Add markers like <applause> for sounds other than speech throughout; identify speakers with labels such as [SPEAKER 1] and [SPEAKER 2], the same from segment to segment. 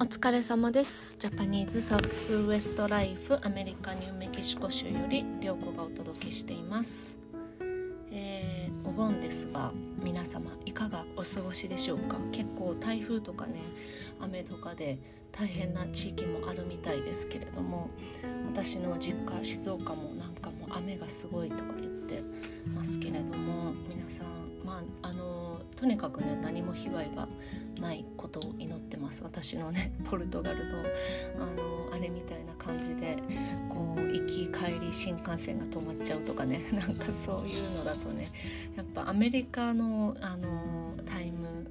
[SPEAKER 1] お疲れ様です。ジャパニーズサウスウエストライフアメリカニューメキシコ州より涼子がお届けしています、えー、お盆ですが皆様いかがお過ごしでしょうか？結構台風とかね雨とかで大変な地域もあるみたいですけれども私の実家静岡もなんかも雨がすごいとか言ってますけれども皆さんまああのとにかくね何も被害がないことを祈ってます。私のね <laughs> ポルトガルのあのあれみたいな感じでこう行き帰り新幹線が止まっちゃうとかね <laughs> なんかそういうのだとねやっぱアメリカのあのタイム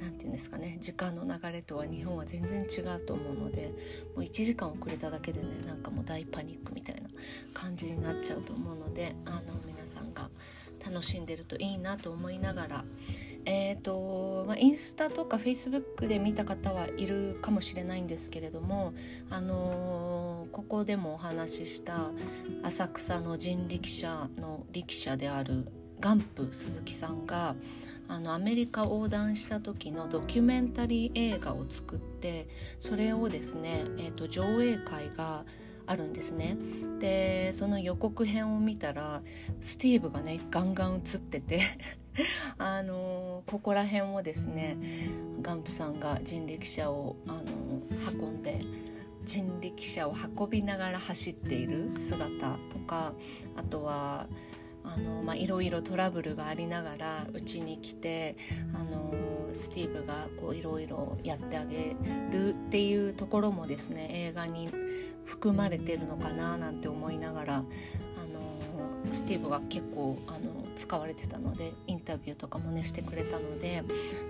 [SPEAKER 1] 何て言うんですかね時間の流れとは日本は全然違うと思うのでもう1時間遅れただけでねなんかもう大パニックみたいな感じになっちゃうと思うのであの皆さんが楽しんでるといいなと思いながら。えーとまあ、インスタとかフェイスブックで見た方はいるかもしれないんですけれども、あのー、ここでもお話しした浅草の人力車の力車であるガンプ鈴木さんがあのアメリカ横断した時のドキュメンタリー映画を作ってそれをですね、えーと上映会があるんですね。でその予告編を見たらスティーブがねガンガン映ってて <laughs> あのここら辺をですねガンプさんが人力車を、あの運んで人力車を運びながら走っている姿とかあとはあの、まあ、いろいろトラブルがありながらうちに来てあのスティーブがこういろいろやってあげるっていうところもですね映画に含まれてるのかななんて思いながらあのスティーブが結構あの使われてたのでインタビューとかもねしてくれたので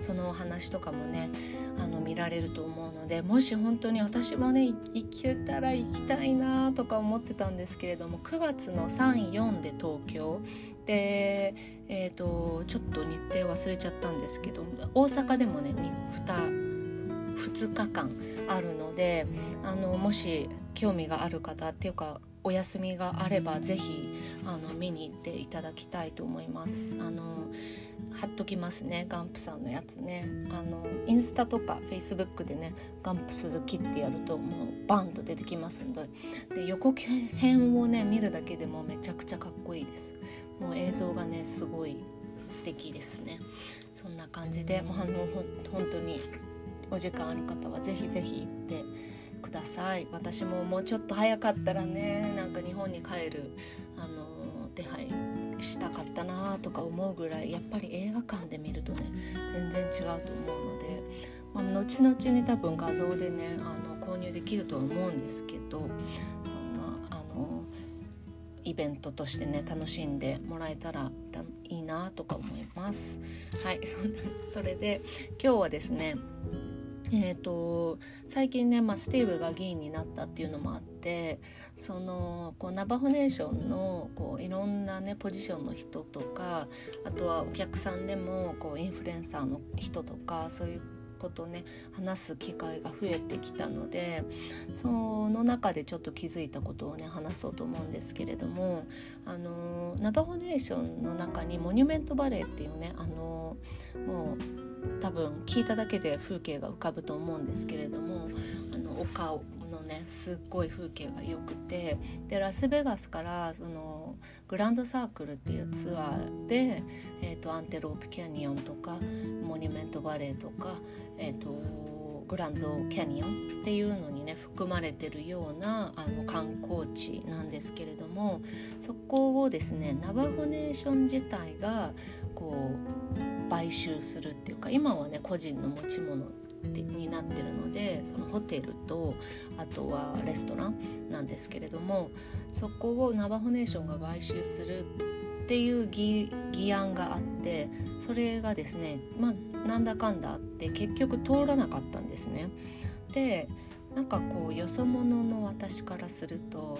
[SPEAKER 1] そのお話とかもねあの見られると思うのでもし本当に私もね行けたら行きたいなとか思ってたんですけれども9月の34で東京で、えーと、ちょっと日程忘れちゃったんですけど大阪でもね 2, 2日間あるのであのもし興味がある方っていうかお休みがあれば是非あの見に行っていただきたいと思います。あの貼っときますねガンプさんのやつね。あのインスタとかフェイスブックでねガンプ鈴木ってやるともうバンと出てきますんで。で予告編をね見るだけでもめちゃくちゃかっこいいです。もう映像がねすごい素敵ですね。そんな感じでもうあの本当にお時間ある方はぜひぜひ行ってください私ももうちょっと早かったらねなんか日本に帰るあの手配したかったなとか思うぐらいやっぱり映画館で見るとね全然違うと思うので、まあ、後々に多分画像でねあの購入できるとは思うんですけど、まあ、あのイベントとしてね楽しんでもらえたらいいなとか思います。はい <laughs> それで今日はですねえーと、最近ね、まあ、スティーブが議員になったっていうのもあってそのこうナバホネーションのこういろんなねポジションの人とかあとはお客さんでもこうインフルエンサーの人とかそういうことね話す機会が増えてきたのでその中でちょっと気づいたことをね話そうと思うんですけれどもあのナバホネーションの中にモニュメントバレーっていうねあのもう多分聞いただけで風景が浮かぶと思うんですけれどもあの丘のねすっごい風景が良くてでラスベガスからそのグランドサークルっていうツアーで、えーと、アンテロープキャニオンとかモニュメントバレーとか、えー、とグランドキャニオンっていうのにね含まれてるようなあの観光地なんですけれどもそこをですねナバホネーション自体がこう買収するっていうか今はね個人の持ち物になってるのでそのホテルとあとはレストランなんですけれどもそこをナバホネーションが買収するっていう議案があってそれがですねまあなんだかんだあって結局通らなかったんですね。でなんかこうよそ者の私からすると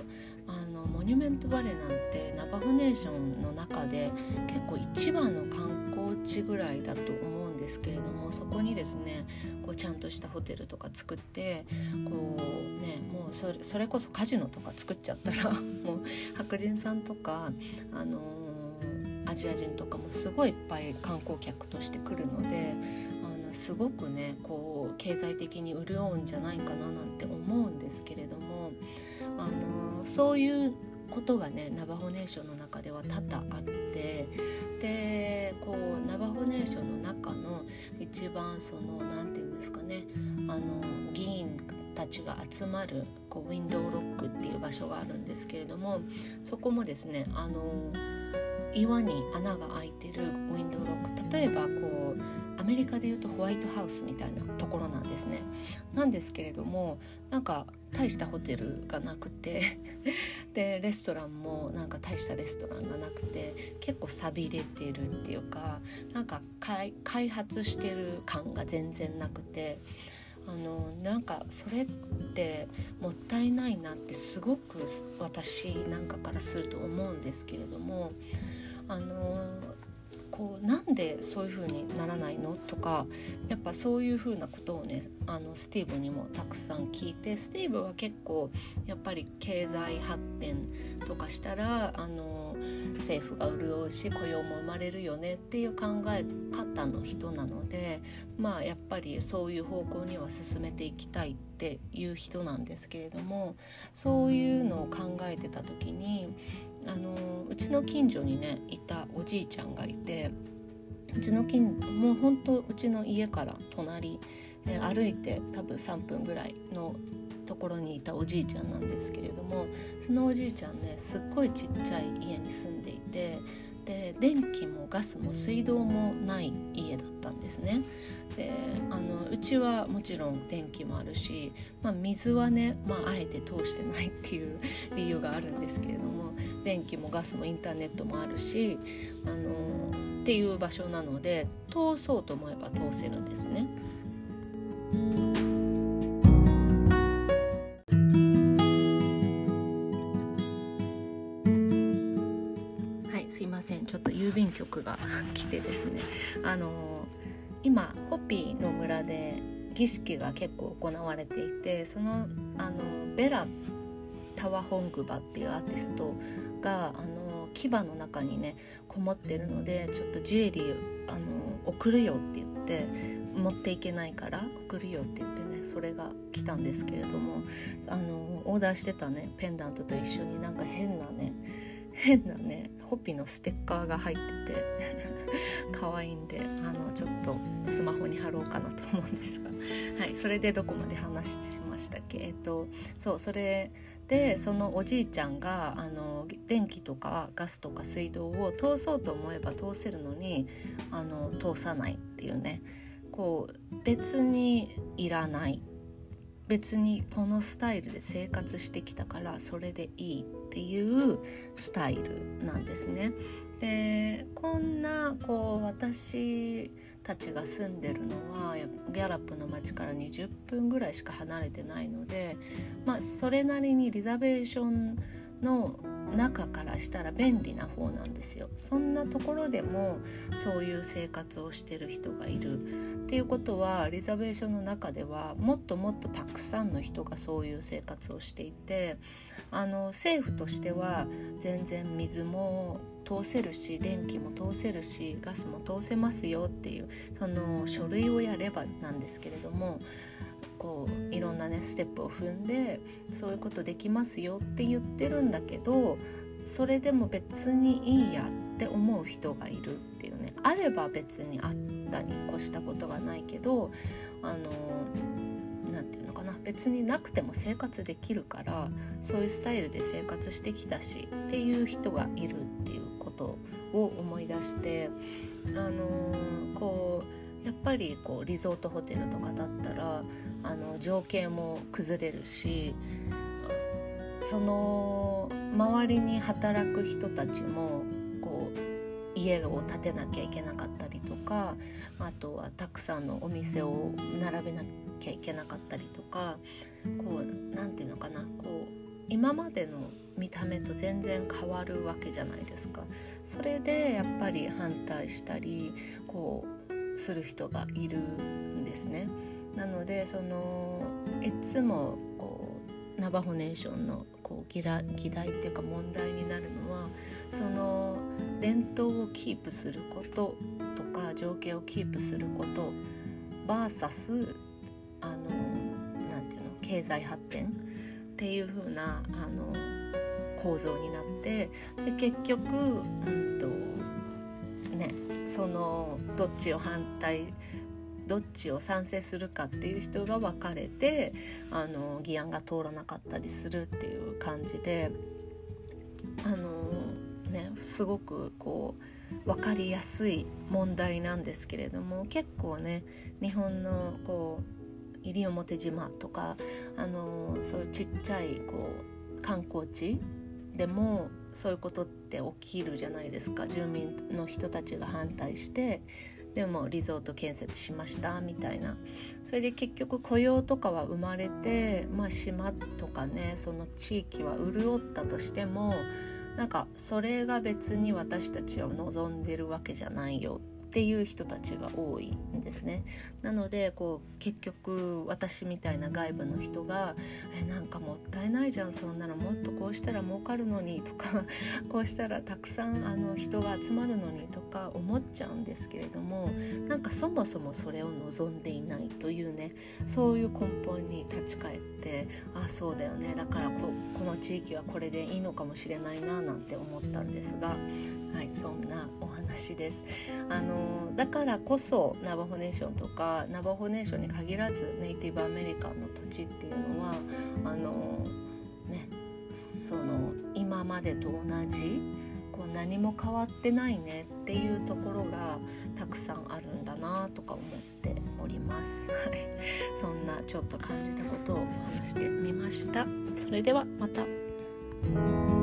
[SPEAKER 1] あのモニュメントバレーなんてナバホネーションの中で結構一番の観地ぐらいだと思うんですけれどもそこにですねこうちゃんとしたホテルとか作ってこうねもうそれそれこそカジノとか作っちゃったら <laughs> もう白人さんとかあのー、アジア人とかもすごいいっぱい観光客として来るのであのすごくねこう経済的に潤うんじゃないかななんて思うんですけれどもあのそういうことがねナバホネーションの中では多々あってでこうナバホネーションの中の一番その何て言うんですかねあの議員たちが集まるこうウィンドウロックっていう場所があるんですけれどもそこもですねあの岩に穴が開いてるウィンドウロック。例えばこうメリカでいうとホワイトハウスみたいなところなんですね。なんですけれどもなんか大したホテルがなくて <laughs> でレストランもなんか大したレストランがなくて結構寂れてるっていうかなんか開発してる感が全然なくてあのなんかそれってもったいないなってすごく私なんかからすると思うんですけれどもあのこうなんでそういう風にならないの？とかやっぱそういう風なことをねあのスティーブにもたくさん聞いてスティーブは結構やっぱり経済発展とかしたらあの政府が潤うし雇用も生まれるよねっていう考え方の人なのでまあやっぱりそういう方向には進めていきたいっていう人なんですけれどもそういうのを考えてた時にあのうちの近所にねいたおじいちゃんがいてうちの近もうほんとうちの家から隣、え歩いて多分3分ぐらいのところにいたおじいちゃんなんですけれどもそのおじいちゃんねすっごいちっちゃい家に住んでいてで電気もガスも水道もない家だったんですね。であのうちはもちろん電気もあるし、まあ、水はね、まあ、あえて通してないっていう理由があるんですけれども電気もガスもインターネットもあるしあのっていう場所なので通そうと思えば通せるんですね。ちょっと郵便局が来てですねあの今ホピーの村で儀式が結構行われていてそのあのベラ・タワホングバっていうアーティストがあの牙の中にねこもってるのでちょっとジュエリーあの送るよって言って持っていけないから送るよって言ってねそれが来たんですけれどもあのオーダーしてたねペンダントと一緒になんか変なね変なねホピのステッカーが入ってて <laughs> 可愛いんであのちょっとスマホに貼ろうかなと思うんですが。<laughs> はいそれでどこまで話しましたっけ？えっとそうそれでそのおじいちゃんがあの電気とかガスとか水道を通そうと思えば通せるのにあの通さないっていうね。こう別にいらない。別にこのスタイルで生活してきたからそれでいい。っていうスタイルなんですね。でこんなこう私たちが住んでるのはギャラップの町から20分ぐらいしか離れてないので、まあ、それなりにリザベーションの中からしたら便利な方なんですよそんなところでもそういう生活をしてる人がいるっていうことはリザベーションの中ではもっともっとたくさんの人がそういう生活をしていてあの政府としては全然水も通せるし電気も通せるしガスも通せますよっていうその書類をやればなんですけれどもこういろんなねステップを踏んでそういうことできますよって言ってるんだけどそれでも別にいいやって思う人がいるってあれば別にあったに越したことがないけどあの何て言うのかな別になくても生活できるからそういうスタイルで生活してきたしっていう人がいるっていうことを思い出してあのこうやっぱりこうリゾートホテルとかだったらあの情景も崩れるしその周りに働く人たちも家を建てなきゃいけなかったりとかあとはたくさんのお店を並べなきゃいけなかったりとかこう何て言うのかなこう今までの見た目と全然変わるわけじゃないですか。それでやっぱり反対したりこうする人がいるんですね。なのでそのいつもこうナバホネーションのこう議題議題っていうか問題になるのはその伝統をキープすることとか情景をキープすることバーサスあのなていうの経済発展っていう風なあの構造になってで結局うんとねそのどっちを反対どっちを賛成するかっていう人が分かれてあの議案が通らなかったりするっていう感じであのすごくこう分かりやすい問題なんですけれども結構ね日本のこう西表島とかあのそういうちっちゃいこう観光地でもそういうことって起きるじゃないですか。住民の人たちが反対してでもリゾート建設しましたみたいな。それで結局雇用とかは生まれて、まあ、島とかねその地域は潤ったとしてもなんかそれが別に私たちを望んでるわけじゃないよっていう人たちが多いんですね。なのでこう結局私みたいな外部の人が「えなんかもったいないじゃん。そんなのもっとこうしたら儲かるのに」とか <laughs> こうしたらたくさんあの人が集まるのにとか思っちゃうんですけれどもなんかそもそもそれを望んでいないというねそういう根本に立ち返ってあそうだよね。だからここの地域はこれでいいのかもしれないななんて思ったんですがはいそんなお話です。あのだからこそナバホネーションとかナバホネーションに限らずネイティブアメリカンの土地っていうのはあのねその今までと同じこう何も変わってないねっていうところがたくさんあるんだなとか思っております。そんなちょっと感じたことを話してみました。それではまた。